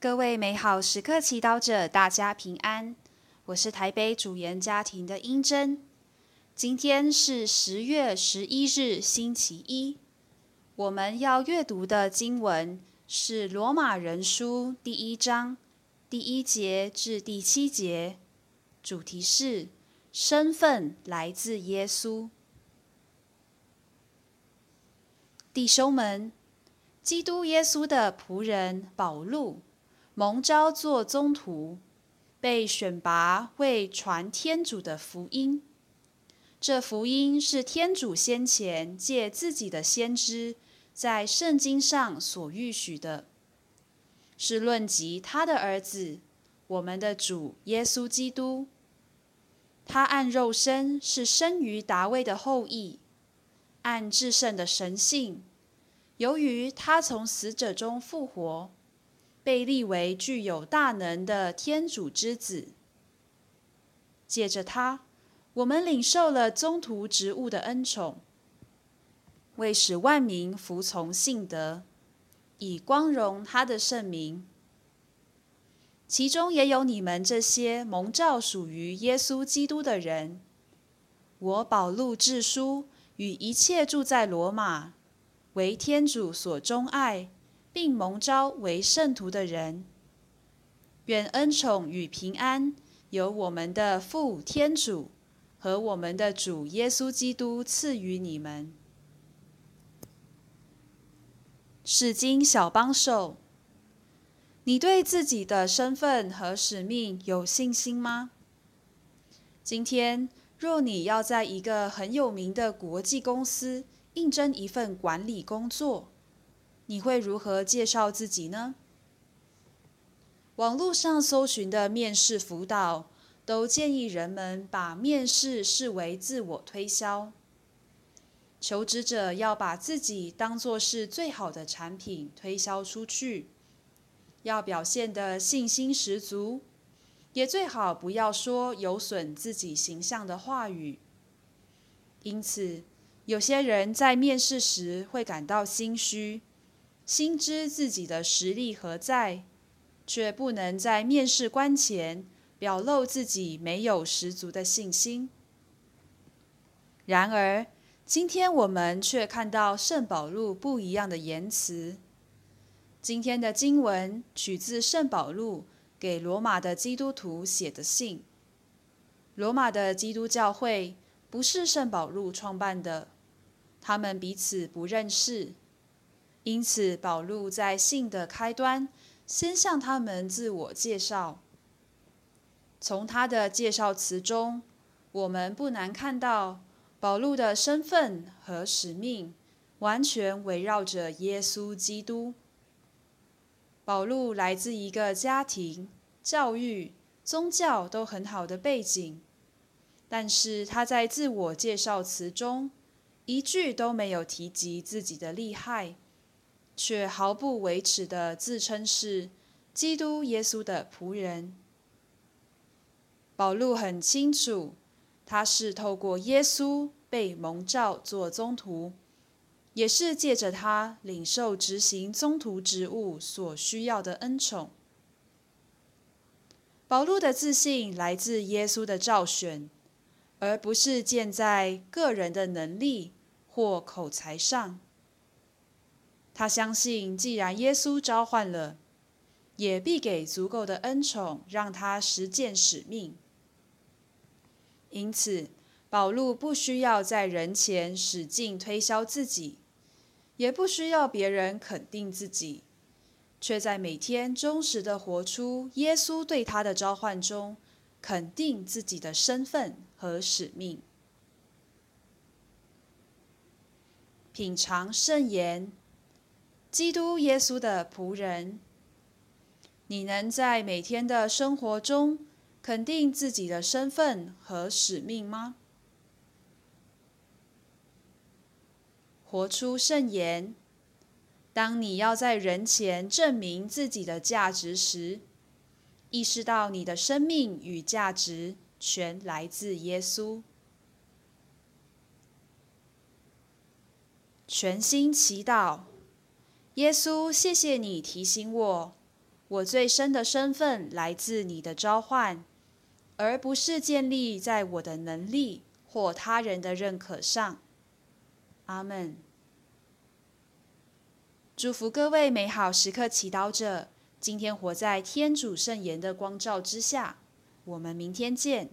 各位美好时刻祈祷者，大家平安。我是台北主研家庭的英珍。今天是十月十一日，星期一。我们要阅读的经文是《罗马人书》第一章第一节至第七节，主题是身份来自耶稣。弟兄们，基督耶稣的仆人保禄。蒙召做宗徒，被选拔为传天主的福音。这福音是天主先前借自己的先知在圣经上所预许的，是论及他的儿子，我们的主耶稣基督。他按肉身是生于达卫的后裔，按至圣的神性，由于他从死者中复活。被立为具有大能的天主之子，借着他，我们领受了宗徒职务的恩宠，为使万民服从信德，以光荣他的圣名。其中也有你们这些蒙召属于耶稣基督的人。我保禄致书与一切住在罗马，为天主所钟爱。并蒙召为圣徒的人，愿恩宠与平安由我们的父天主和我们的主耶稣基督赐予你们。是经小帮手，你对自己的身份和使命有信心吗？今天，若你要在一个很有名的国际公司应征一份管理工作，你会如何介绍自己呢？网络上搜寻的面试辅导都建议人们把面试视为自我推销。求职者要把自己当作是最好的产品推销出去，要表现的信心十足，也最好不要说有损自己形象的话语。因此，有些人在面试时会感到心虚。心知自己的实力何在，却不能在面试官前表露自己没有十足的信心。然而，今天我们却看到圣保禄不一样的言辞。今天的经文取自圣保禄给罗马的基督徒写的信。罗马的基督教会不是圣保禄创办的，他们彼此不认识。因此，保禄在信的开端先向他们自我介绍。从他的介绍词中，我们不难看到保禄的身份和使命完全围绕着耶稣基督。保禄来自一个家庭、教育、宗教都很好的背景，但是他在自我介绍词中一句都没有提及自己的厉害。却毫不维持的自称是基督耶稣的仆人。保禄很清楚，他是透过耶稣被蒙召做宗徒，也是借着他领受执行宗徒职务所需要的恩宠。保禄的自信来自耶稣的召选，而不是建在个人的能力或口才上。他相信，既然耶稣召唤了，也必给足够的恩宠，让他实践使命。因此，保禄不需要在人前使劲推销自己，也不需要别人肯定自己，却在每天忠实的活出耶稣对他的召唤中，肯定自己的身份和使命。品尝圣言。基督耶稣的仆人，你能在每天的生活中肯定自己的身份和使命吗？活出圣言。当你要在人前证明自己的价值时，意识到你的生命与价值全来自耶稣。全心祈祷。耶稣，谢谢你提醒我，我最深的身份来自你的召唤，而不是建立在我的能力或他人的认可上。阿门。祝福各位美好时刻祈祷者，今天活在天主圣言的光照之下。我们明天见。